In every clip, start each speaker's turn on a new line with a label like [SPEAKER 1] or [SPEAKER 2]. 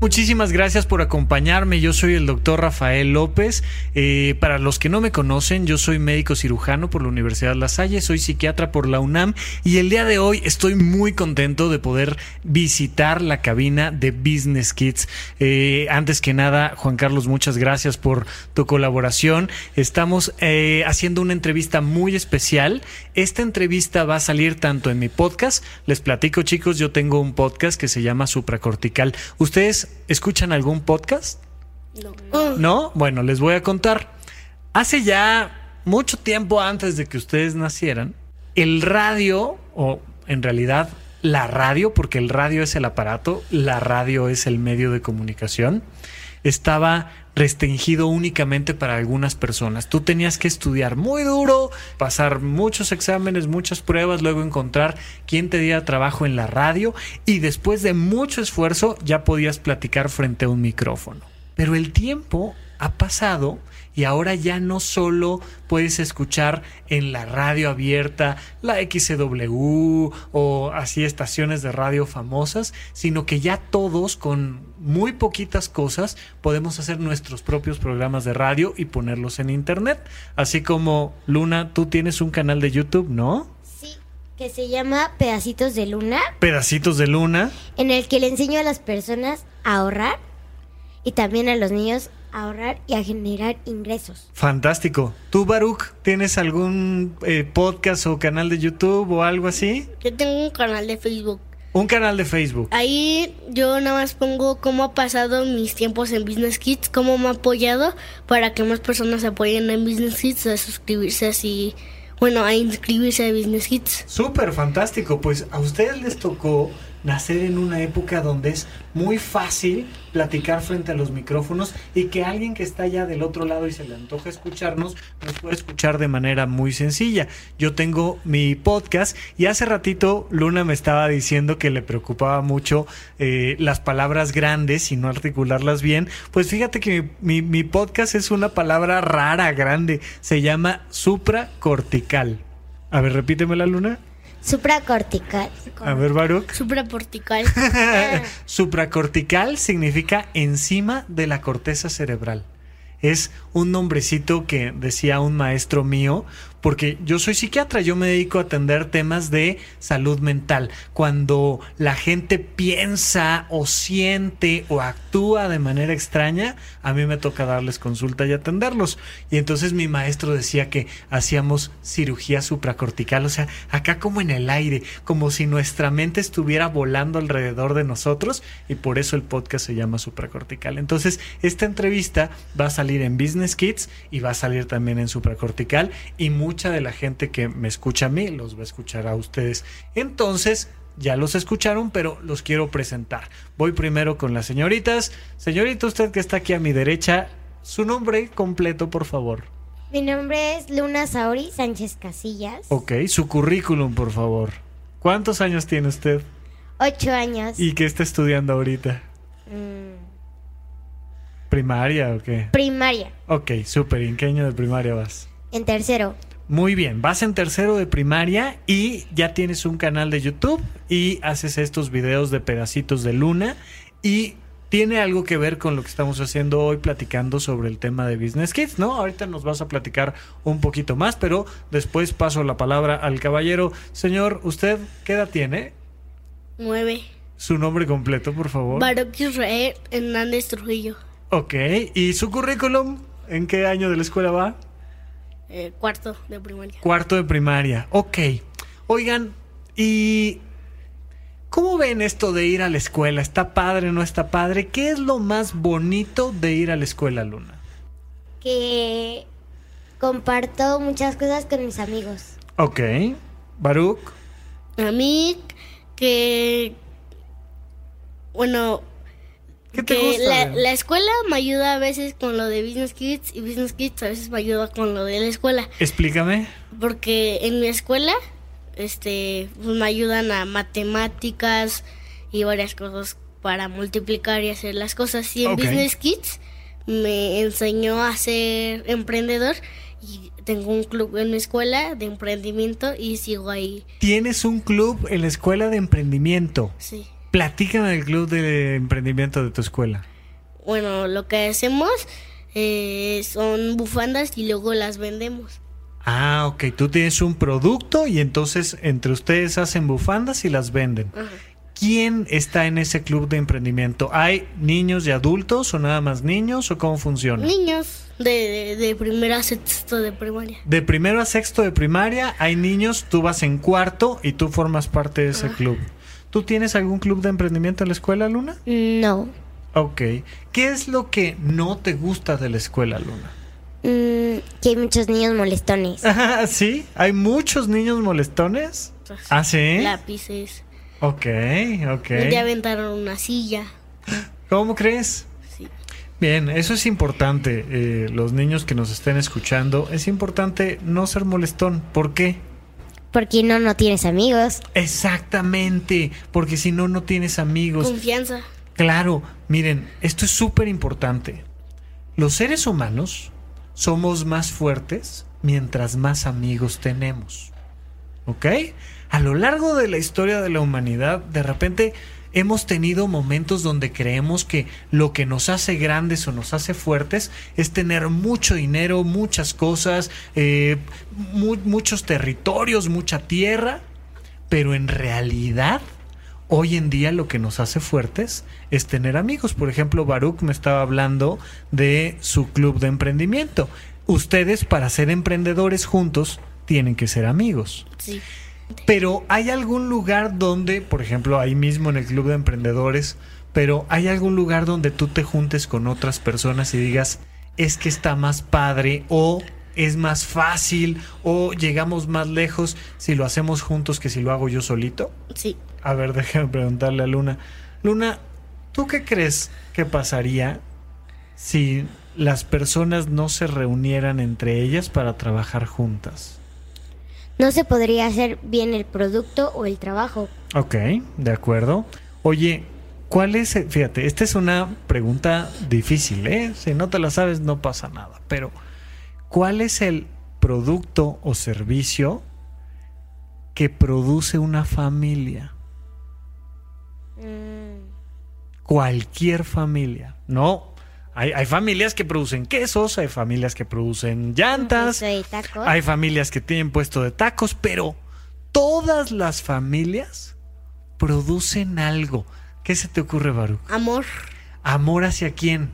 [SPEAKER 1] Muchísimas gracias por acompañarme. Yo soy el doctor Rafael López. Eh, para los que no me conocen, yo soy médico cirujano por la Universidad La Salle, soy psiquiatra por la UNAM y el día de hoy estoy muy contento de poder visitar la cabina de Business Kids. Eh, antes que nada, Juan Carlos, muchas gracias por tu colaboración. Estamos eh, haciendo una entrevista muy especial. Esta entrevista va a salir tanto en mi podcast. Les platico, chicos, yo tengo un podcast que se llama Supracortical. Ustedes escuchan algún podcast? No. ¿No? Bueno, les voy a contar. Hace ya mucho tiempo antes de que ustedes nacieran, el radio, o en realidad la radio, porque el radio es el aparato, la radio es el medio de comunicación, estaba restringido únicamente para algunas personas. Tú tenías que estudiar muy duro, pasar muchos exámenes, muchas pruebas, luego encontrar quién te diera trabajo en la radio y después de mucho esfuerzo ya podías platicar frente a un micrófono. Pero el tiempo ha pasado y ahora ya no solo puedes escuchar en la radio abierta la XCW o así estaciones de radio famosas, sino que ya todos con muy poquitas cosas podemos hacer nuestros propios programas de radio y ponerlos en internet. Así como Luna, tú tienes un canal de YouTube, ¿no?
[SPEAKER 2] Sí, que se llama Pedacitos de Luna.
[SPEAKER 1] Pedacitos de Luna.
[SPEAKER 2] En el que le enseño a las personas a ahorrar y también a los niños ahorrar y a generar ingresos.
[SPEAKER 1] Fantástico. ¿Tú, Baruch, tienes algún eh, podcast o canal de YouTube o algo así?
[SPEAKER 3] Yo tengo un canal de Facebook.
[SPEAKER 1] Un canal de Facebook.
[SPEAKER 3] Ahí yo nada más pongo cómo ha pasado mis tiempos en Business Kids, cómo me ha apoyado para que más personas apoyen en Business Kids, a suscribirse así, bueno, a inscribirse a Business Kids.
[SPEAKER 1] Súper fantástico. Pues a ustedes les tocó nacer en una época donde es muy fácil platicar frente a los micrófonos y que alguien que está allá del otro lado y se le antoja escucharnos, nos puede escuchar de manera muy sencilla. Yo tengo mi podcast y hace ratito Luna me estaba diciendo que le preocupaba mucho eh, las palabras grandes y no articularlas bien. Pues fíjate que mi, mi podcast es una palabra rara, grande. Se llama supracortical. A ver, repíteme la luna.
[SPEAKER 2] Supracortical.
[SPEAKER 1] A ver, Baruch.
[SPEAKER 3] Supracortical.
[SPEAKER 1] Supracortical significa encima de la corteza cerebral. Es un nombrecito que decía un maestro mío porque yo soy psiquiatra, yo me dedico a atender temas de salud mental. Cuando la gente piensa o siente o actúa de manera extraña, a mí me toca darles consulta y atenderlos. Y entonces mi maestro decía que hacíamos cirugía supracortical, o sea, acá como en el aire, como si nuestra mente estuviera volando alrededor de nosotros y por eso el podcast se llama supracortical. Entonces, esta entrevista va a salir en Business Kids y va a salir también en supracortical y mucha de la gente que me escucha a mí los va a escuchar a ustedes. Entonces, ya los escucharon, pero los quiero presentar. Voy primero con las señoritas. Señorita, usted que está aquí a mi derecha, su nombre completo, por favor.
[SPEAKER 2] Mi nombre es Luna Sauri Sánchez Casillas.
[SPEAKER 1] Ok, su currículum, por favor. ¿Cuántos años tiene usted?
[SPEAKER 2] Ocho años.
[SPEAKER 1] ¿Y qué está estudiando ahorita?
[SPEAKER 2] Mm,
[SPEAKER 1] ¿Primaria o qué?
[SPEAKER 2] primaria.
[SPEAKER 1] Ok, súper. ¿En qué año de primaria vas?
[SPEAKER 2] En tercero.
[SPEAKER 1] Muy bien, vas en tercero de primaria y ya tienes un canal de YouTube y haces estos videos de pedacitos de luna y tiene algo que ver con lo que estamos haciendo hoy platicando sobre el tema de Business Kids, ¿no? Ahorita nos vas a platicar un poquito más, pero después paso la palabra al caballero. Señor, ¿usted qué edad tiene?
[SPEAKER 3] Nueve.
[SPEAKER 1] Su nombre completo, por favor.
[SPEAKER 3] Baruch Israel Hernández Trujillo.
[SPEAKER 1] Ok, ¿y su currículum? ¿En qué año de la escuela va?
[SPEAKER 3] Eh, cuarto de primaria.
[SPEAKER 1] Cuarto de primaria. Ok. Oigan, ¿y cómo ven esto de ir a la escuela? ¿Está padre, no está padre? ¿Qué es lo más bonito de ir a la escuela, Luna?
[SPEAKER 2] Que comparto muchas cosas con mis amigos.
[SPEAKER 1] Ok. Baruch.
[SPEAKER 3] A mí que bueno
[SPEAKER 1] ¿Qué te
[SPEAKER 3] que
[SPEAKER 1] gusta?
[SPEAKER 3] la, escuela me ayuda a veces con lo de Business Kids y Business Kids a veces me ayuda con lo de la escuela
[SPEAKER 1] Explícame.
[SPEAKER 3] porque en mi escuela este pues, me ayudan a matemáticas y varias cosas para multiplicar y hacer las cosas y en. Business Kids me enseñó a ser emprendedor y tengo un club en mi escuela de emprendimiento y sigo ahí
[SPEAKER 1] Tienes un club en la escuela de emprendimiento.
[SPEAKER 3] sí
[SPEAKER 1] Platícame del club de emprendimiento de tu escuela.
[SPEAKER 3] Bueno, lo que hacemos eh, son bufandas y luego las vendemos.
[SPEAKER 1] Ah, ok. Tú tienes un producto y entonces entre ustedes hacen bufandas y las venden.
[SPEAKER 3] Ajá.
[SPEAKER 1] ¿Quién está en ese club de emprendimiento? ¿Hay niños y adultos o nada más niños o cómo funciona?
[SPEAKER 3] Niños de, de, de primero a sexto de primaria.
[SPEAKER 1] De primero a sexto de primaria hay niños, tú vas en cuarto y tú formas parte de ese club. ¿Tú tienes algún club de emprendimiento en la escuela, Luna?
[SPEAKER 2] No.
[SPEAKER 1] Ok. ¿Qué es lo que no te gusta de la escuela, Luna?
[SPEAKER 2] Mm, que hay muchos niños molestones.
[SPEAKER 1] Ah, ¿Sí? ¿Hay muchos niños molestones? ¿Ah, sí?
[SPEAKER 3] Lápices.
[SPEAKER 1] Ok, ok.
[SPEAKER 3] Ya aventaron una silla.
[SPEAKER 1] ¿Cómo crees?
[SPEAKER 3] Sí.
[SPEAKER 1] Bien, eso es importante. eh, los niños que nos estén escuchando, es importante no ser molestón. ¿Por qué?
[SPEAKER 2] Porque no, no tienes amigos.
[SPEAKER 1] Exactamente, porque si no, no tienes amigos.
[SPEAKER 3] Confianza.
[SPEAKER 1] Claro, miren, esto es súper importante. Los seres humanos somos más fuertes mientras más amigos tenemos. ¿Ok? A lo largo de la historia de la humanidad, de repente hemos tenido momentos donde creemos que lo que nos hace grandes o nos hace fuertes es tener mucho dinero, muchas cosas, eh, mu- muchos territorios, mucha tierra, pero en realidad hoy en día lo que nos hace fuertes es tener amigos. Por ejemplo, Baruch me estaba hablando de su club de emprendimiento. Ustedes para ser emprendedores juntos tienen que ser amigos.
[SPEAKER 3] Sí.
[SPEAKER 1] Pero hay algún lugar donde, por ejemplo, ahí mismo en el club de emprendedores, pero hay algún lugar donde tú te juntes con otras personas y digas, es que está más padre o es más fácil o llegamos más lejos si lo hacemos juntos que si lo hago yo solito.
[SPEAKER 3] Sí.
[SPEAKER 1] A ver, déjame preguntarle a Luna. Luna, ¿tú qué crees que pasaría si las personas no se reunieran entre ellas para trabajar juntas?
[SPEAKER 2] No se podría hacer bien el producto o el trabajo.
[SPEAKER 1] Ok, de acuerdo. Oye, ¿cuál es? el- Fíjate, esta es una pregunta difícil, ¿eh? Si no te la sabes, no pasa nada. Pero, ¿cuál es el producto o servicio que produce una familia?
[SPEAKER 2] Mm,
[SPEAKER 1] Cualquier familia. No. Hay, hay familias que producen quesos, hay familias que producen llantas,
[SPEAKER 2] tacos.
[SPEAKER 1] hay familias que tienen puesto de tacos, pero todas las familias producen algo. ¿Qué se te ocurre, Baruch?
[SPEAKER 3] Amor.
[SPEAKER 1] ¿Amor hacia quién?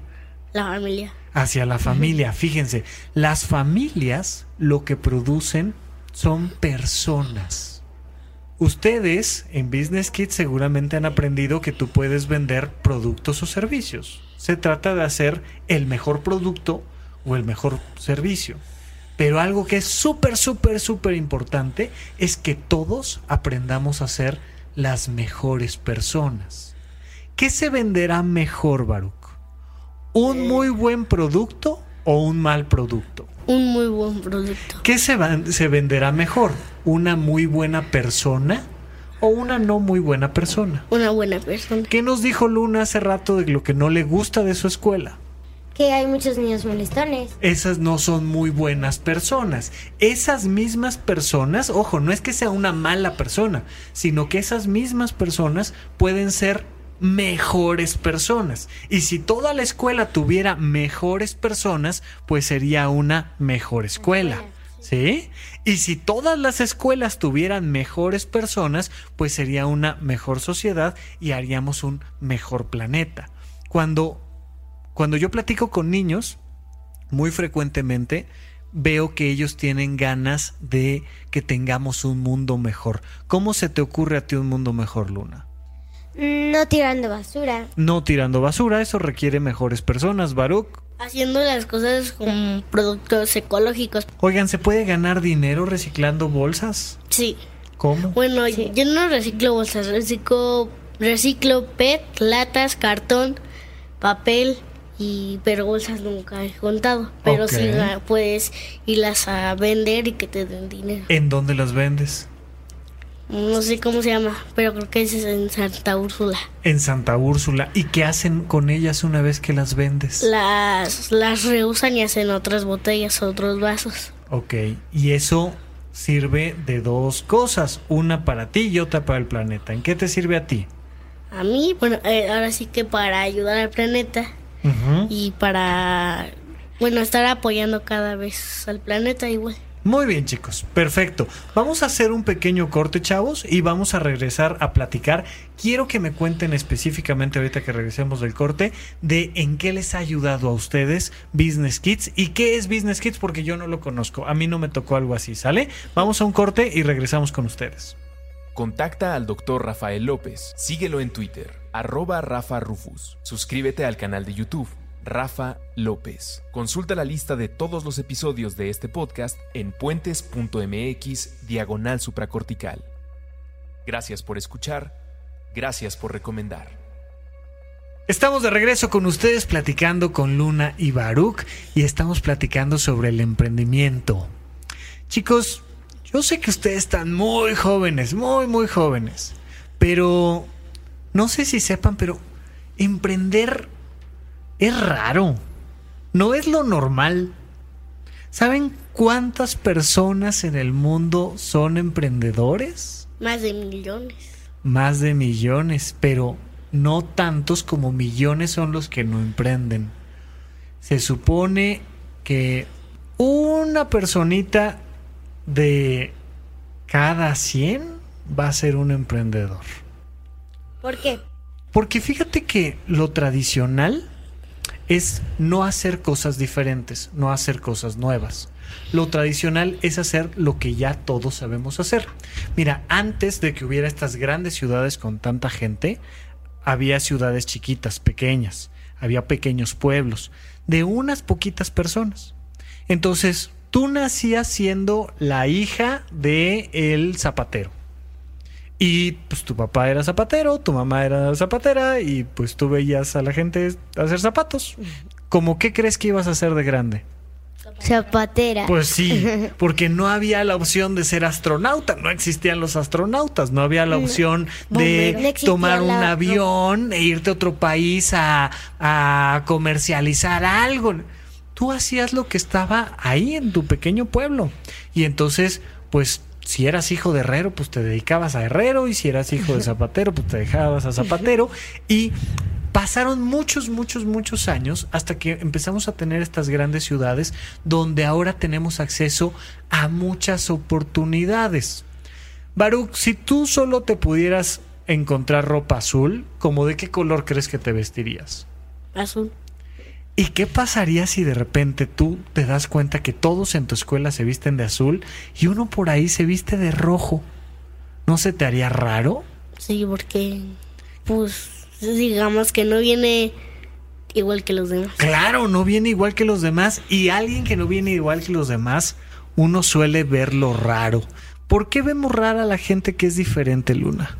[SPEAKER 3] La familia.
[SPEAKER 1] Hacia la familia. Fíjense, las familias lo que producen son personas. Ustedes en Business Kids seguramente han aprendido que tú puedes vender productos o servicios. Se trata de hacer el mejor producto o el mejor servicio. Pero algo que es súper, súper, súper importante es que todos aprendamos a ser las mejores personas. ¿Qué se venderá mejor, Baruch? ¿Un muy buen producto o un mal producto?
[SPEAKER 3] Un muy buen producto.
[SPEAKER 1] ¿Qué se, se venderá mejor? ¿Una muy buena persona o una no muy buena persona?
[SPEAKER 3] Una buena persona.
[SPEAKER 1] ¿Qué nos dijo Luna hace rato de lo que no le gusta de su escuela?
[SPEAKER 2] Que hay muchos niños molestones.
[SPEAKER 1] Esas no son muy buenas personas. Esas mismas personas, ojo, no es que sea una mala persona, sino que esas mismas personas pueden ser mejores personas. Y si toda la escuela tuviera mejores personas, pues sería una mejor escuela. ¿Sí? Y si todas las escuelas tuvieran mejores personas, pues sería una mejor sociedad y haríamos un mejor planeta. Cuando cuando yo platico con niños, muy frecuentemente veo que ellos tienen ganas de que tengamos un mundo mejor. ¿Cómo se te ocurre a ti un mundo mejor, Luna?
[SPEAKER 2] No tirando basura.
[SPEAKER 1] No tirando basura, eso requiere mejores personas, Baruch.
[SPEAKER 3] Haciendo las cosas con productos ecológicos.
[SPEAKER 1] Oigan, ¿se puede ganar dinero reciclando bolsas?
[SPEAKER 3] Sí.
[SPEAKER 1] ¿Cómo?
[SPEAKER 3] Bueno,
[SPEAKER 2] Sí.
[SPEAKER 3] yo no reciclo bolsas, reciclo, reciclo PET, latas, cartón, papel y pero bolsas nunca he contado. Pero
[SPEAKER 1] Ok.
[SPEAKER 3] sí puedes irlas a vender y que te den dinero.
[SPEAKER 1] ¿En dónde las vendes?
[SPEAKER 3] No sé cómo se llama, pero creo que es en Santa Úrsula.
[SPEAKER 1] En Santa Úrsula. ¿Y qué hacen con ellas una vez que las vendes?
[SPEAKER 3] Las, las reusan y hacen otras botellas, otros vasos.
[SPEAKER 1] Ok, y eso sirve de dos cosas, una para ti y otra para el planeta. ¿En qué te sirve a ti?
[SPEAKER 3] a mí, bueno, eh, ahora sí que para ayudar al planeta y para, bueno, estar apoyando cada vez al planeta igual.
[SPEAKER 1] Muy bien, chicos. Perfecto. Vamos a hacer un pequeño corte, chavos, y vamos a regresar a platicar. Quiero que me cuenten específicamente ahorita que regresemos del corte de en qué les ha ayudado a ustedes Business Kids y qué es Business Kids porque yo no lo conozco. A mí no me tocó algo así, ¿sale? Vamos a un corte y regresamos con ustedes.
[SPEAKER 4] Contacta al Dr. Rafael López. Síguelo en Twitter, arroba Rafa Rufus. Suscríbete al canal de YouTube, Rafa López. Consulta la lista de todos los episodios de este podcast en puentes.mx diagonal supracortical. Gracias por escuchar. Gracias por recomendar.
[SPEAKER 1] Estamos de regreso con ustedes platicando con Luna y Baruch y estamos platicando sobre el emprendimiento. Chicos, yo sé que ustedes están muy jóvenes, muy, muy jóvenes, pero no sé si sepan, pero emprender es raro, no es lo normal. ¿Saben cuántas personas en el mundo son emprendedores?
[SPEAKER 3] Más de millones.
[SPEAKER 1] más de millones, pero no tantos como millones son los que no emprenden. Se supone que una personita de cada 100 va a ser un emprendedor.
[SPEAKER 2] ¿Por qué?
[SPEAKER 1] Porque fíjate que lo tradicional es no hacer cosas diferentes, no hacer cosas nuevas. Lo tradicional es hacer lo que ya todos sabemos hacer. Mira, antes de que hubiera estas grandes ciudades con tanta gente, había ciudades chiquitas, pequeñas, había pequeños pueblos, de unas poquitas personas. Entonces, tú nacías siendo la hija de zapatero. Y pues tu papá era zapatero, tu mamá era zapatera y pues tú veías a la gente hacer zapatos. ¿Cómo qué crees que ibas a hacer de grande?
[SPEAKER 2] Zapatera.
[SPEAKER 1] Pues sí, porque no había la opción de ser astronauta, no existían los astronautas, no había la opción
[SPEAKER 2] Bombero. No
[SPEAKER 1] de tomar un
[SPEAKER 2] la-
[SPEAKER 1] avión e irte a otro país a, a comercializar algo. Tú hacías lo que estaba ahí en tu pequeño pueblo. Y entonces, pues, si eras hijo de herrero, pues te dedicabas a herrero, y si eras hijo de zapatero, pues te dejabas a zapatero. Y pasaron muchos, muchos, muchos años hasta que empezamos a tener estas grandes ciudades donde ahora tenemos acceso a muchas oportunidades. Baruch, si tú solo te pudieras encontrar ropa azul, ¿como de qué color crees que te vestirías?
[SPEAKER 3] Azul.
[SPEAKER 1] ¿Y qué pasaría si de repente tú te das cuenta que todos en tu escuela se visten de azul y uno por ahí se viste de rojo? ¿No se te haría raro?
[SPEAKER 3] Sí, porque, pues, digamos que no viene igual que los demás.
[SPEAKER 1] Claro, no viene igual que los demás y alguien que no viene igual que los demás, uno suele verlo raro. ¿Por qué vemos rara a la gente que es diferente, Luna?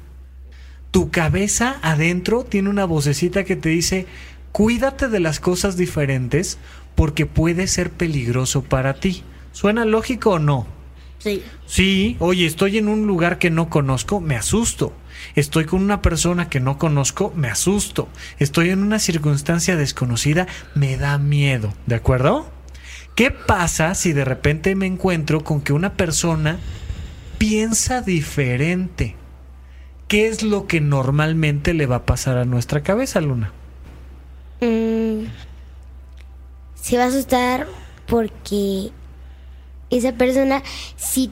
[SPEAKER 1] Tu cabeza adentro tiene una vocecita que te dice, cuídate de las cosas diferentes porque puede ser peligroso para ti. ¿Suena lógico o no?
[SPEAKER 3] Sí.
[SPEAKER 1] Sí, oye, estoy en un lugar que no conozco, me asusto. Estoy con una persona que no conozco, me asusto. Estoy en una circunstancia desconocida, me da miedo, ¿de acuerdo? ¿Qué pasa si de repente me encuentro con que una persona piensa diferente? ¿Qué es lo que normalmente le va a pasar a nuestra cabeza, Luna?
[SPEAKER 2] Mm, se va a asustar porque esa persona, si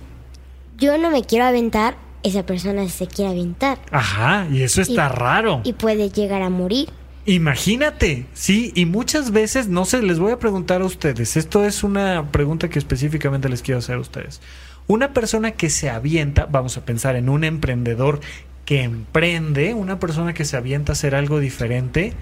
[SPEAKER 2] yo no me quiero aventar, esa persona se quiere aventar
[SPEAKER 1] Ajá, y eso está
[SPEAKER 2] Y-
[SPEAKER 1] raro.
[SPEAKER 2] y puede llegar a morir.
[SPEAKER 1] Imagínate, sí, y muchas veces, no sé, les voy a preguntar a ustedes, esto es una pregunta que específicamente les quiero hacer a ustedes. Una persona que se avienta, vamos a pensar en un emprendedor que emprende, una persona que se avienta a hacer algo diferente,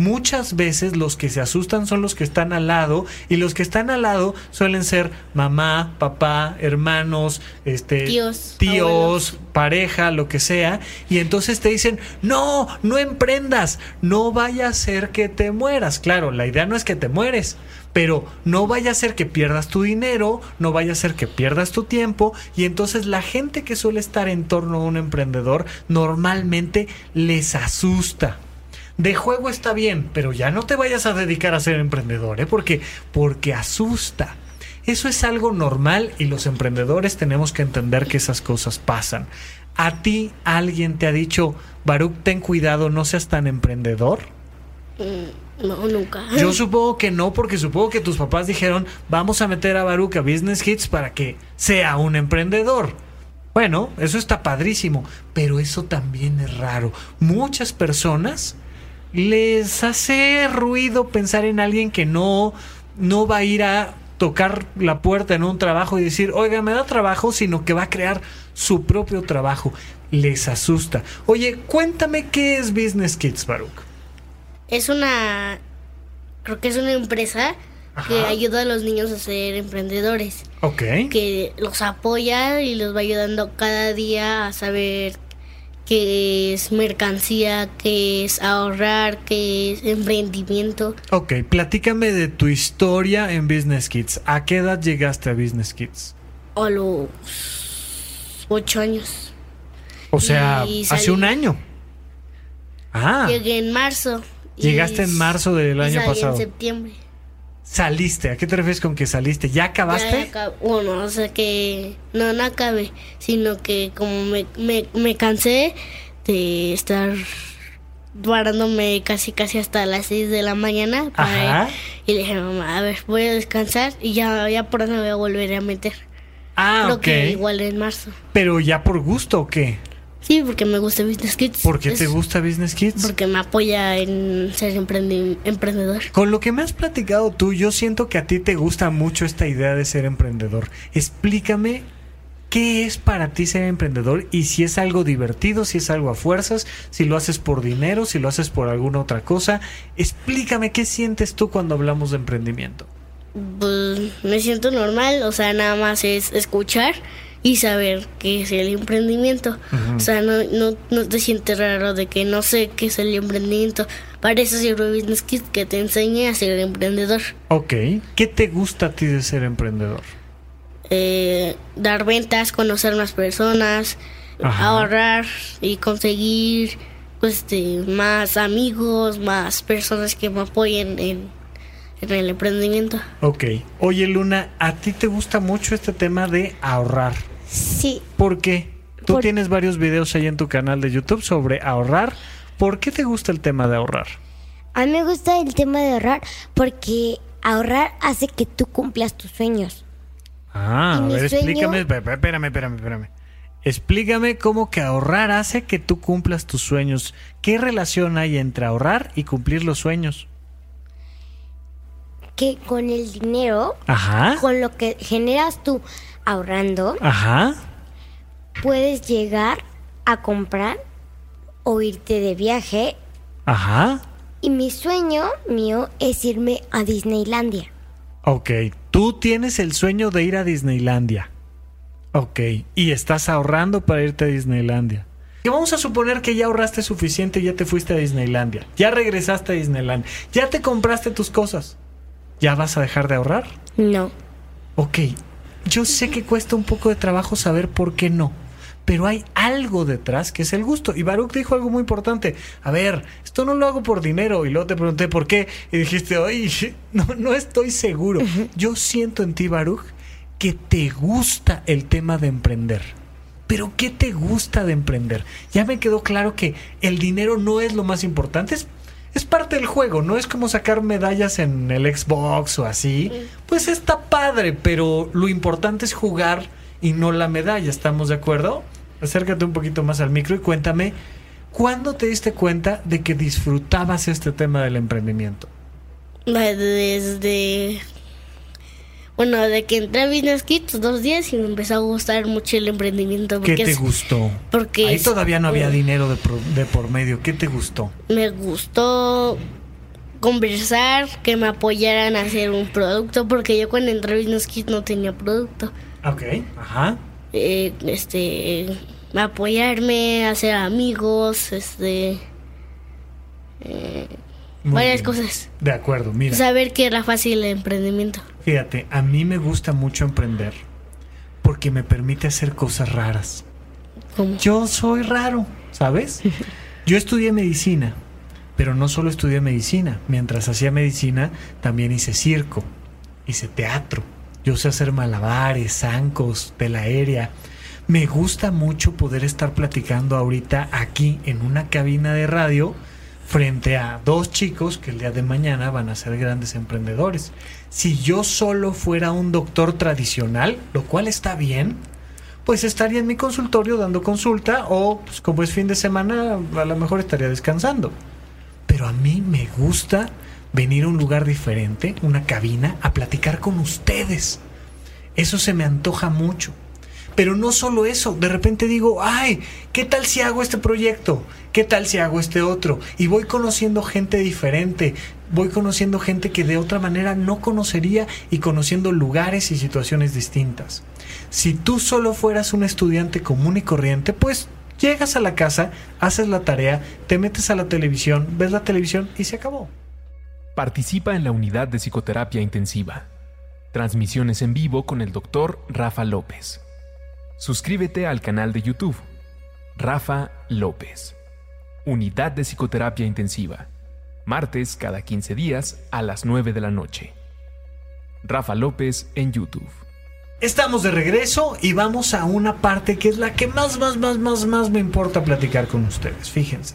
[SPEAKER 1] muchas veces los que se asustan son los que están al lado y los que están al lado suelen ser mamá, papá, hermanos, este
[SPEAKER 3] Tíos,
[SPEAKER 1] tíos,
[SPEAKER 3] abuelos.
[SPEAKER 1] pareja, lo que sea, y entonces te dicen, no, no emprendas, no vaya a ser que te mueras. Claro, la idea no es que te mueres, pero no vaya a ser que pierdas tu dinero, no vaya a ser que pierdas tu tiempo, y entonces la gente que suele estar en torno a un emprendedor normalmente les asusta. De juego está bien, pero ya no te vayas a dedicar a ser emprendedor, ¿eh? porque, porque asusta. Eso es algo normal y los emprendedores tenemos que entender que esas cosas pasan. ¿A ti alguien te ha dicho, Baruch, ten cuidado, no seas tan emprendedor?
[SPEAKER 3] Mm, No, nunca.
[SPEAKER 1] Yo supongo que no, porque supongo que tus papás dijeron, vamos a meter a Baruch a Business Hits para que sea un emprendedor. Bueno, eso está padrísimo, pero eso también es raro. Muchas personas les hace ruido pensar en alguien que no, no va a ir a tocar la puerta en un trabajo y decir, oiga, me da trabajo, sino que va a crear su propio trabajo. Les asusta. Oye, cuéntame qué es Business Kids, Baruch.
[SPEAKER 3] Es una. Creo que es una empresa que ayuda a los niños a ser emprendedores.
[SPEAKER 1] Ok.
[SPEAKER 3] Que los apoya y los va ayudando cada día a saber qué es mercancía, qué es ahorrar, qué es emprendimiento.
[SPEAKER 1] Ok, platícame de tu historia en Business Kids. ¿A qué edad llegaste a Business Kids?
[SPEAKER 3] A los ocho años.
[SPEAKER 1] O sea,
[SPEAKER 3] Y
[SPEAKER 1] hace
[SPEAKER 3] salí-
[SPEAKER 1] un año. Ah,
[SPEAKER 3] Llegué en marzo.
[SPEAKER 1] Llegaste en marzo del
[SPEAKER 3] y
[SPEAKER 1] año pasado.
[SPEAKER 3] En septiembre.
[SPEAKER 1] Saliste. ¿A qué te refieres con que saliste? ¿Ya acabaste?
[SPEAKER 3] Ya bueno, o sea que no, no acabé, sino que como me, me, me cansé de estar parándome casi casi hasta las 6 de la mañana para
[SPEAKER 1] Ajá.
[SPEAKER 3] y le dije mamá, a ver, voy a descansar y ya, ya por eso me voy a volver a meter.
[SPEAKER 1] Ah,
[SPEAKER 3] Creo que igual en marzo.
[SPEAKER 1] Pero ya por gusto o qué?
[SPEAKER 3] Sí, porque me gusta Business Kids.
[SPEAKER 1] ¿Por qué
[SPEAKER 3] Es
[SPEAKER 1] te gusta Business Kids?
[SPEAKER 3] Porque me apoya en ser emprendi- emprendedor.
[SPEAKER 1] Con lo que me has platicado tú, yo siento que a ti te gusta mucho esta idea de ser emprendedor. Explícame qué es para ti ser emprendedor y si es algo divertido, si es algo a fuerzas, si lo haces por dinero, si lo haces por alguna otra cosa. Explícame qué sientes tú cuando hablamos de emprendimiento.
[SPEAKER 3] Pues me siento normal, o sea, nada más es escuchar y saber qué es el emprendimiento. O sea, no, no, no te sientes raro de que no sé qué es el emprendimiento. Para eso sirve Business Kids, que te enseñe a ser emprendedor.
[SPEAKER 1] Ok. ¿Qué te gusta a ti de ser emprendedor?
[SPEAKER 3] Eh, dar ventas, conocer más personas,
[SPEAKER 1] Ajá.
[SPEAKER 3] ahorrar y conseguir pues, este, más amigos, más personas que me apoyen en, en el emprendimiento.
[SPEAKER 1] Ok. Oye, Luna, ¿a ti te gusta mucho este tema de ahorrar?
[SPEAKER 2] Sí,
[SPEAKER 1] ¿Por qué? Tú
[SPEAKER 2] Por-
[SPEAKER 1] tienes varios videos ahí en tu canal de YouTube sobre ahorrar. ¿Por qué te gusta el tema de ahorrar?
[SPEAKER 2] a mí me gusta el tema de ahorrar porque ahorrar hace que tú cumplas tus sueños.
[SPEAKER 1] Ah,
[SPEAKER 2] Y
[SPEAKER 1] a ver,
[SPEAKER 2] sueño-
[SPEAKER 1] explícame, espé- espé- espérame, espérame, espérame. Explícame cómo que ahorrar hace que tú cumplas tus sueños. ¿Qué relación hay entre ahorrar y cumplir los sueños?
[SPEAKER 2] Que con el dinero,
[SPEAKER 1] Ajá.
[SPEAKER 2] con lo que generas tú ahorrando,
[SPEAKER 1] Ajá.
[SPEAKER 2] puedes llegar a comprar o irte de viaje.
[SPEAKER 1] Ajá.
[SPEAKER 2] Y mi sueño mío es irme a Disneylandia.
[SPEAKER 1] Ok. Tú tienes el sueño de ir a Disneylandia. Ok. Y estás ahorrando para irte a Disneylandia. Y vamos a suponer que ya ahorraste suficiente y ya te fuiste a Disneylandia. Ya regresaste a Disneylandia. Ya te compraste tus cosas. ¿Ya vas a dejar de ahorrar?
[SPEAKER 2] No.
[SPEAKER 1] Ok, yo sé que cuesta un poco de trabajo saber por qué no, pero hay algo detrás que es el gusto. Y Baruch dijo algo muy importante. A ver, esto no lo hago por dinero. Y luego te pregunté por qué. Y dijiste, oye, no, no estoy seguro. Yo siento en ti, Baruch, que te gusta el tema de emprender. Pero ¿qué te gusta de emprender? Ya me quedó claro que el dinero no es lo más importante. Es, es parte del juego, no es como sacar medallas en el Xbox o así. Pues está padre, pero lo importante es jugar y no la medalla, ¿estamos de acuerdo? Acércate un poquito más al micro y cuéntame, ¿cuándo te diste cuenta de que disfrutabas este tema del emprendimiento?
[SPEAKER 3] Desde. Bueno, de que entré a Business Kids dos días y me empezó a gustar mucho el emprendimiento.
[SPEAKER 1] ¿Qué te
[SPEAKER 3] es-
[SPEAKER 1] gustó?
[SPEAKER 3] porque
[SPEAKER 1] Ahí
[SPEAKER 3] es-
[SPEAKER 1] todavía no había dinero de, por medio. ¿Qué te gustó?
[SPEAKER 3] me gustó conversar, que me apoyaran a hacer un producto, porque yo cuando entré a Business Kids no tenía producto.
[SPEAKER 1] Ok, ajá.
[SPEAKER 3] Eh, este. Apoyarme, hacer amigos, este.
[SPEAKER 1] Muy
[SPEAKER 3] varias
[SPEAKER 1] bien.
[SPEAKER 3] cosas.
[SPEAKER 1] De acuerdo, mira.
[SPEAKER 3] Saber que era fácil el emprendimiento.
[SPEAKER 1] Fíjate, a mí me gusta mucho emprender porque me permite hacer cosas raras. Yo soy raro, ¿sabes? Yo estudié medicina, pero no solo estudié medicina. Mientras hacía medicina, también hice circo, hice teatro, yo sé hacer malabares, zancos, tela aérea. Me gusta mucho poder estar platicando ahorita aquí en una cabina de radio frente a dos chicos que el día de mañana van a ser grandes emprendedores. Si yo solo fuera un doctor tradicional, lo cual está bien, pues estaría en mi consultorio dando consulta o pues, como es fin de semana a lo mejor estaría descansando. Pero a mí me gusta venir a un lugar diferente, una cabina, a platicar con ustedes. Eso se me antoja mucho. Pero no solo eso, de repente digo, ay, ¿qué tal si hago este proyecto? ¿Qué tal si hago este otro? Y voy conociendo gente diferente, voy conociendo gente que de otra manera no conocería y conociendo lugares y situaciones distintas. Si tú solo fueras un estudiante común y corriente, pues llegas a la casa, haces la tarea, te metes a la televisión, ves la televisión y se acabó.
[SPEAKER 4] Participa en la unidad de psicoterapia intensiva. Transmisiones en vivo con el doctor Rafa López. Suscríbete al canal de YouTube. Rafa López. Unidad de Psicoterapia Intensiva. Martes cada 15 días a las 9 de la noche. Rafa López en YouTube.
[SPEAKER 1] Estamos de regreso y vamos a una parte que es la que más, más, más, más, más me importa platicar con ustedes. Fíjense.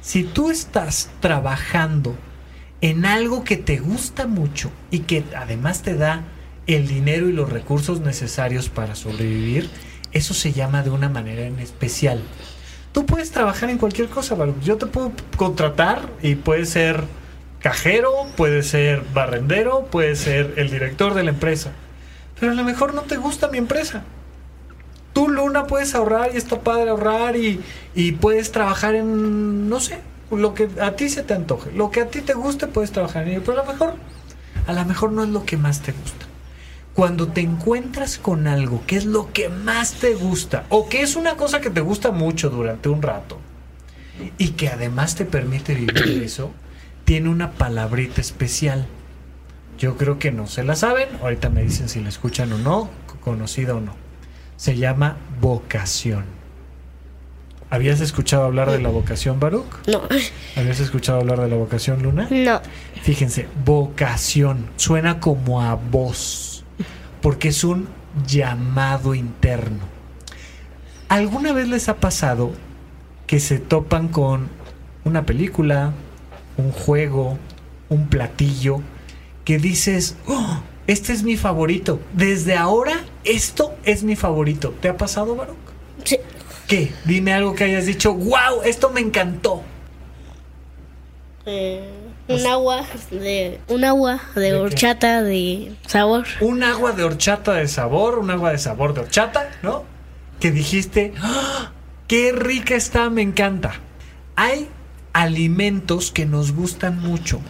[SPEAKER 1] Si tú estás trabajando en algo que te gusta mucho y que además te da el dinero y los recursos necesarios para sobrevivir, eso se llama de una manera en especial. Tú puedes trabajar en cualquier cosa, Baruch. Yo te puedo contratar y puede ser cajero, puede ser barrendero, puede ser el director de la empresa. Pero a lo mejor no te gusta mi empresa. Tú, Luna, puedes ahorrar y está padre ahorrar y, y puedes trabajar en, no sé, lo que a ti se te antoje. Lo que a ti te guste, puedes trabajar en ello. Pero a lo mejor, a lo mejor no es lo que más te gusta cuando te encuentras con algo que es lo que más te gusta o que es una cosa que te gusta mucho durante un rato y que además te permite vivir eso, tiene una palabrita especial. Yo creo que no se la saben, ahorita me dicen si la escuchan o no, conocida o no. Se llama vocación. ¿Habías escuchado hablar de la vocación, Baruch?
[SPEAKER 3] No.
[SPEAKER 1] ¿Habías escuchado hablar de la vocación, Luna?
[SPEAKER 2] No.
[SPEAKER 1] Fíjense, vocación suena como a voz porque es un llamado interno. ¿Alguna vez les ha pasado que se topan con una película, un juego, un platillo, que dices, oh, este es mi favorito, desde ahora esto es mi favorito? ¿Te ha pasado, Baruch?
[SPEAKER 3] Sí.
[SPEAKER 1] ¿Qué? Dime algo que hayas dicho, wow, esto me encantó.
[SPEAKER 3] Eh, un agua de un agua de,
[SPEAKER 1] ¿De qué?
[SPEAKER 3] horchata de sabor.
[SPEAKER 1] un agua de horchata de sabor, un agua de sabor de horchata, ¿no? Que dijiste, ¡Ah! qué rica está, me encanta. Hay alimentos que nos gustan mucho.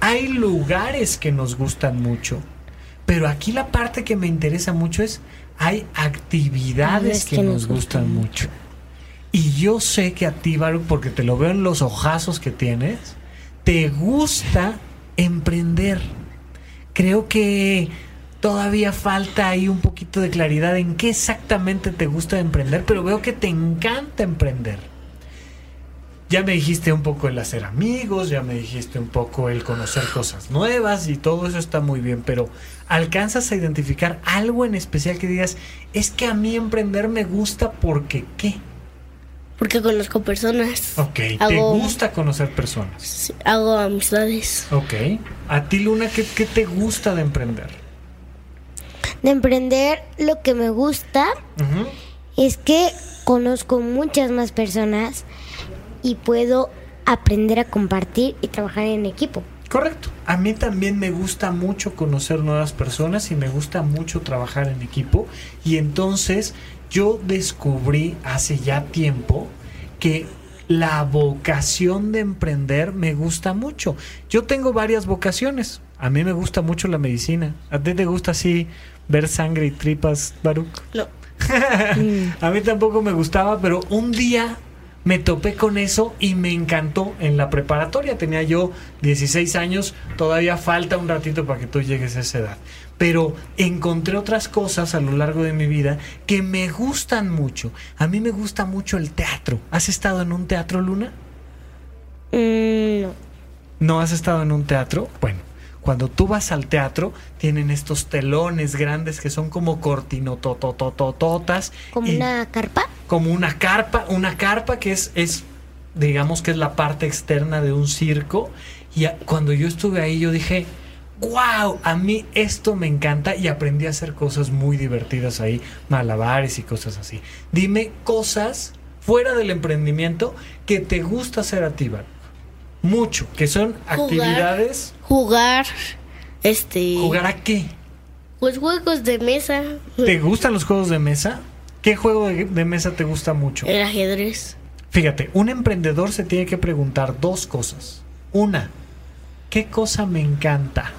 [SPEAKER 1] Hay lugares que nos gustan mucho. Pero aquí la parte que me interesa mucho es, hay actividades
[SPEAKER 2] Es
[SPEAKER 1] que,
[SPEAKER 2] que
[SPEAKER 1] nos
[SPEAKER 2] nos
[SPEAKER 1] gustan
[SPEAKER 2] gustan
[SPEAKER 1] mucho. Y yo sé que a ti, Baruch, porque te lo veo en los ojazos que tienes, te gusta emprender. Creo que todavía falta ahí un poquito de claridad en qué exactamente te gusta emprender, pero veo que te encanta emprender. Ya me dijiste un poco el hacer amigos, ya me dijiste un poco el conocer cosas nuevas y todo eso está muy bien, pero ¿alcanzas a identificar algo en especial que digas, es que a mí emprender me gusta porque qué?
[SPEAKER 3] Porque conozco personas.
[SPEAKER 1] Ok, te gusta conocer personas.
[SPEAKER 3] Hago amistades.
[SPEAKER 1] Ok. A ti, Luna, ¿qué, qué te gusta de emprender?
[SPEAKER 2] De emprender, lo que me gusta es que conozco muchas más personas y puedo aprender a compartir y trabajar en equipo.
[SPEAKER 1] Correcto. A mí también me gusta mucho conocer nuevas personas y me gusta mucho trabajar en equipo. Y entonces yo descubrí hace ya tiempo que la vocación de emprender me gusta mucho. Yo tengo varias vocaciones. A mí me gusta mucho la medicina. ¿A ti te gusta así ver sangre y tripas, Baruch?
[SPEAKER 3] No.
[SPEAKER 1] A mí tampoco me gustaba, pero un día me topé con eso y me encantó en la preparatoria. Tenía yo 16 años, todavía falta un ratito para que tú llegues a esa edad. Pero encontré otras cosas a lo largo de mi vida que me gustan mucho. A mí me gusta mucho el teatro. ¿Has estado en un teatro, Luna?
[SPEAKER 2] Mm, no.
[SPEAKER 1] ¿No has estado en un teatro? Bueno, Cuando tú vas al teatro, tienen estos telones grandes que son como cortinotototototas.
[SPEAKER 2] ¿Como
[SPEAKER 1] y-
[SPEAKER 2] una carpa?
[SPEAKER 1] como una carpa, una carpa que es, es, digamos que es la parte externa de un circo. Y a- cuando yo estuve ahí, yo dije, wow, a mí esto me encanta y aprendí a hacer cosas muy divertidas ahí, malabares y cosas así. Dime cosas fuera del emprendimiento que te gusta hacer a ti. Mucho, que son
[SPEAKER 3] Jugar.
[SPEAKER 1] actividades.
[SPEAKER 3] Jugar, este,
[SPEAKER 1] ¿Jugar a qué?
[SPEAKER 3] pues juegos de mesa,
[SPEAKER 1] ¿Te gustan los juegos de mesa? ¿Qué juego de, de mesa te gusta mucho?
[SPEAKER 3] el ajedrez.
[SPEAKER 1] Fíjate, un emprendedor se tiene que preguntar dos cosas. Una, ¿qué cosa me encanta?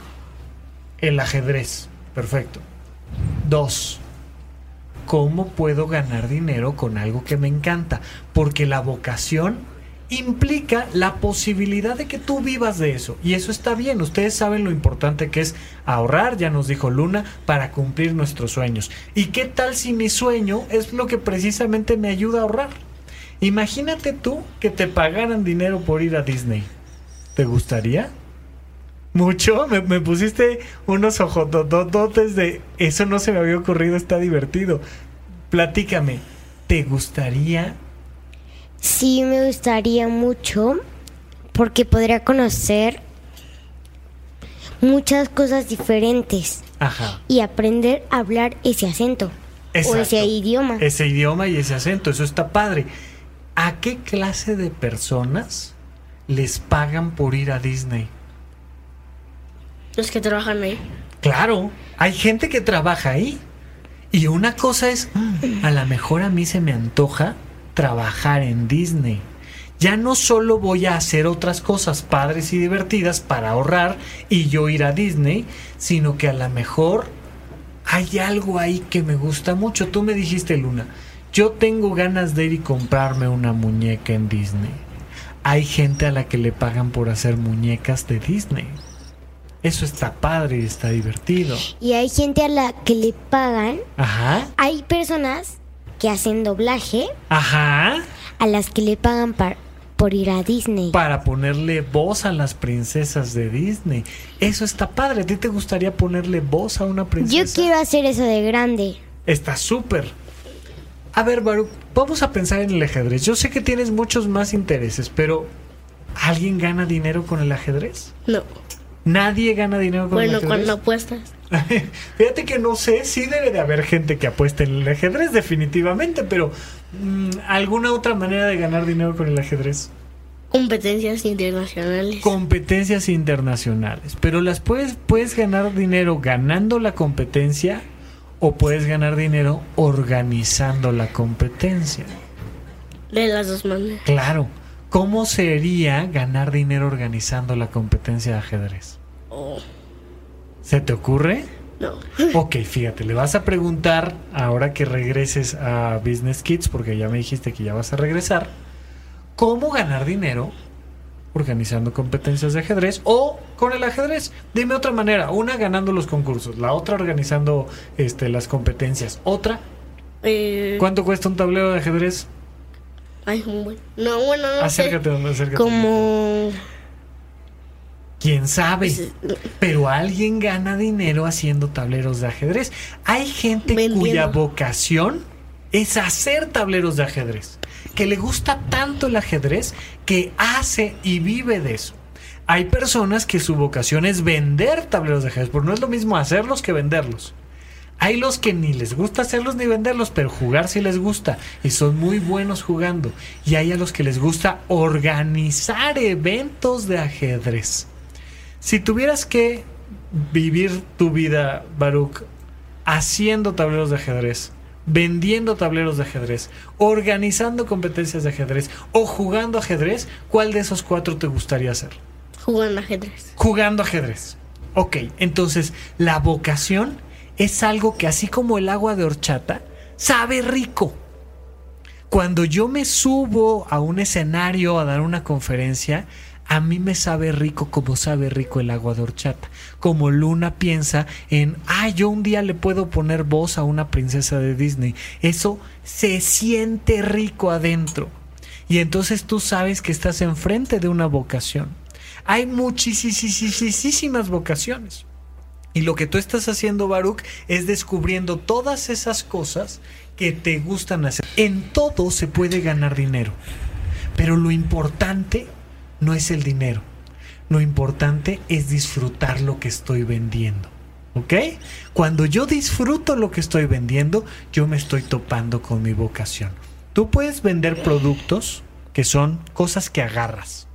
[SPEAKER 1] El ajedrez. Perfecto. Dos, ¿cómo puedo ganar dinero con algo que me encanta? Porque la vocación implica la posibilidad de que tú vivas de eso. Y eso está bien. Ustedes saben lo importante que es ahorrar, ya nos dijo Luna, para cumplir nuestros sueños. ¿Y qué tal si mi sueño es lo que precisamente me ayuda a ahorrar? Imagínate tú que te pagaran dinero por ir a Disney. ¿Te gustaría? ¿Mucho? Me, me pusiste unos ojotototes de... Eso no se me había ocurrido, está divertido. Platícame, ¿te gustaría?
[SPEAKER 2] Sí, me gustaría mucho porque podría conocer muchas cosas diferentes
[SPEAKER 1] Ajá.
[SPEAKER 2] y aprender a hablar ese acento o ese idioma.
[SPEAKER 1] Ese idioma y ese acento, eso está padre. ¿A qué clase de personas les pagan por ir a Disney?
[SPEAKER 3] Los que trabajan ahí.
[SPEAKER 1] Claro, hay gente que trabaja ahí. Y una cosa es, "Mm, a lo mejor a mí se me antoja trabajar en Disney. Ya no solo voy a hacer otras cosas padres y divertidas para ahorrar y yo ir a Disney, sino que a lo mejor hay algo ahí que me gusta mucho. Tú me dijiste, Luna, yo tengo ganas de ir y comprarme una muñeca en Disney. Hay gente a la que le pagan por hacer muñecas de Disney. Eso está padre y está divertido.
[SPEAKER 2] Y hay gente a la que le pagan.
[SPEAKER 1] Ajá.
[SPEAKER 2] Hay personas que hacen doblaje
[SPEAKER 1] Ajá.
[SPEAKER 2] a las que le pagan par- por ir a Disney.
[SPEAKER 1] Para ponerle voz a las princesas de Disney. Eso está padre. ¿A ti te gustaría ponerle voz a una princesa?
[SPEAKER 2] Yo quiero hacer eso de grande.
[SPEAKER 1] Está súper. A ver, Baruch, vamos a pensar en el ajedrez. Yo sé que tienes muchos más intereses, pero ¿alguien gana dinero con el ajedrez?
[SPEAKER 3] No.
[SPEAKER 1] Nadie gana dinero con el
[SPEAKER 3] Bueno,
[SPEAKER 1] ajedrez.
[SPEAKER 3] cuando apuestas.
[SPEAKER 1] Fíjate que no sé, sí debe de haber gente que apueste en el ajedrez, definitivamente, pero mm, ¿alguna otra manera de ganar dinero con el ajedrez?
[SPEAKER 3] Competencias internacionales.
[SPEAKER 1] Competencias internacionales, pero las puedes, puedes ganar dinero ganando la competencia o puedes ganar dinero organizando la competencia.
[SPEAKER 3] de las dos maneras.
[SPEAKER 1] Claro, ¿cómo sería ganar dinero organizando la competencia de ajedrez?
[SPEAKER 3] Oh,
[SPEAKER 1] ¿Se te ocurre?
[SPEAKER 3] no.
[SPEAKER 1] Ok, fíjate, le vas a preguntar ahora que regreses a Business Kids, porque ya me dijiste que ya vas a regresar, ¿cómo ganar dinero organizando competencias de ajedrez o con el ajedrez? Dime otra manera, una ganando los concursos, la otra organizando este, las competencias, otra,
[SPEAKER 3] Eh,
[SPEAKER 1] ¿cuánto cuesta un tablero de ajedrez?
[SPEAKER 3] Ay, un buen- No, bueno, no
[SPEAKER 1] acércate,
[SPEAKER 3] sé.
[SPEAKER 1] acércate.
[SPEAKER 3] Como.
[SPEAKER 1] ¿Quién sabe?
[SPEAKER 3] pues,
[SPEAKER 1] Pero alguien gana dinero haciendo tableros de ajedrez. Hay gente
[SPEAKER 3] Vendiendo.
[SPEAKER 1] cuya vocación es hacer tableros de ajedrez. Que le gusta tanto el ajedrez que hace y vive de eso. Hay personas que su vocación es vender tableros de ajedrez, porque no es lo mismo hacerlos que venderlos. Hay los que ni les gusta hacerlos ni venderlos, pero jugar sí les gusta y son muy buenos jugando. Y hay a los que les gusta organizar eventos de ajedrez. Si tuvieras que vivir tu vida, Baruch, haciendo tableros de ajedrez, vendiendo tableros de ajedrez, organizando competencias de ajedrez o jugando ajedrez, ¿cuál de esos cuatro te gustaría hacer?
[SPEAKER 3] Jugando ajedrez.
[SPEAKER 1] Jugando ajedrez. Ok, entonces la vocación es algo que así como el agua de horchata, sabe rico. Cuando yo me subo a un escenario a dar una conferencia, a mí me sabe rico como sabe rico el agua de horchata. Como Luna piensa en, ah, yo un día le puedo poner voz a una princesa de Disney. Eso se siente rico adentro. Y entonces tú sabes que estás enfrente de una vocación. Hay muchísimas vocaciones. Y lo que tú estás haciendo, Baruch, es descubriendo todas esas cosas que te gustan hacer. En todo se puede ganar dinero. Pero lo importante no es el dinero. Lo importante es disfrutar lo que estoy vendiendo. ¿Ok? Cuando yo disfruto lo que estoy vendiendo, yo me estoy topando con mi vocación. Tú puedes vender productos que son cosas que agarras.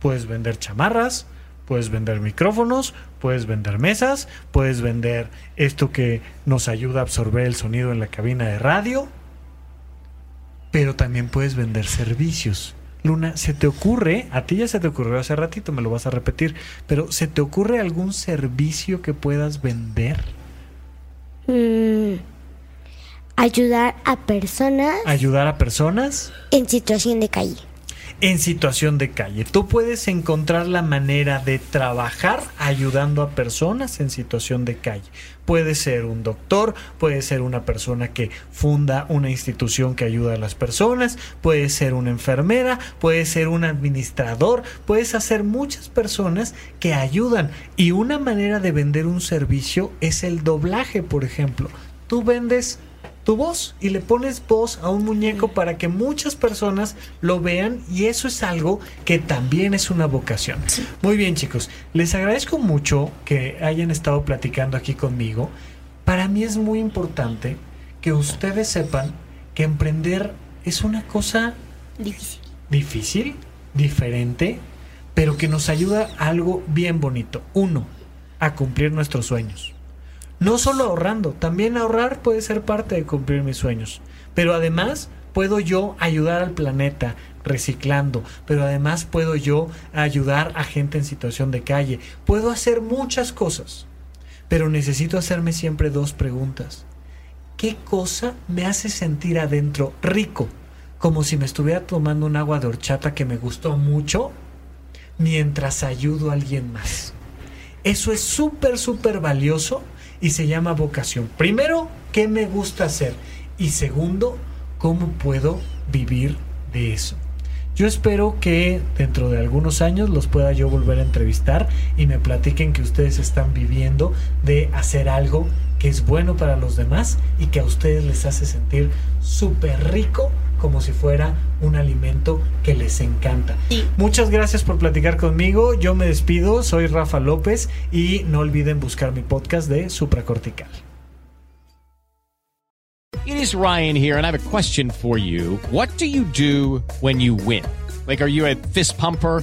[SPEAKER 1] Puedes vender chamarras, puedes vender micrófonos, puedes vender mesas, puedes vender esto que nos ayuda a absorber el sonido en la cabina de radio, pero también puedes vender servicios. Luna, ¿se te ocurre? A ti ya se te ocurrió hace ratito, me lo vas a repetir, pero ¿se te ocurre algún servicio que puedas vender?
[SPEAKER 2] Mm, ayudar a personas.
[SPEAKER 1] ¿Ayudar a personas?
[SPEAKER 2] En situación de calle
[SPEAKER 1] en situación de calle. Tú puedes encontrar la manera de trabajar ayudando a personas en situación de calle. Puede ser un doctor, puede ser una persona que funda una institución que ayuda a las personas, puede ser una enfermera, puede ser un administrador, puedes hacer muchas personas que ayudan. Y una manera de vender un servicio es el doblaje, por ejemplo. Tú vendes tu voz y le pones voz a un muñeco para que muchas personas lo vean y eso es algo que también es una vocación. Muy bien chicos, les agradezco mucho que hayan estado platicando aquí conmigo. Para mí es muy importante que ustedes sepan que emprender es una cosa
[SPEAKER 2] difícil,
[SPEAKER 1] difícil diferente, pero que nos ayuda a algo bien bonito. Uno, a cumplir nuestros sueños. No solo ahorrando, también ahorrar puede ser parte de cumplir mis sueños. Pero además puedo yo ayudar al planeta reciclando, pero además puedo yo ayudar a gente en situación de calle. Puedo hacer muchas cosas, pero necesito hacerme siempre dos preguntas. ¿Qué cosa me hace sentir adentro rico? Como si me estuviera tomando un agua de horchata que me gustó mucho mientras ayudo a alguien más. Eso es súper, súper valioso y se llama vocación. Primero, ¿qué me gusta hacer? Y segundo, ¿cómo puedo vivir de eso? Yo espero que dentro de algunos años los pueda yo volver a entrevistar y me platiquen que ustedes están viviendo de hacer algo que es bueno para los demás y que a ustedes les hace sentir súper rico como si fuera un alimento que les encanta. Muchas gracias por platicar conmigo. Yo me despido, soy Rafa López y no olviden buscar mi podcast de Supracortical.
[SPEAKER 5] It is Ryan here and I have a question for you. What do you do when you win? Like are you a fist pumper?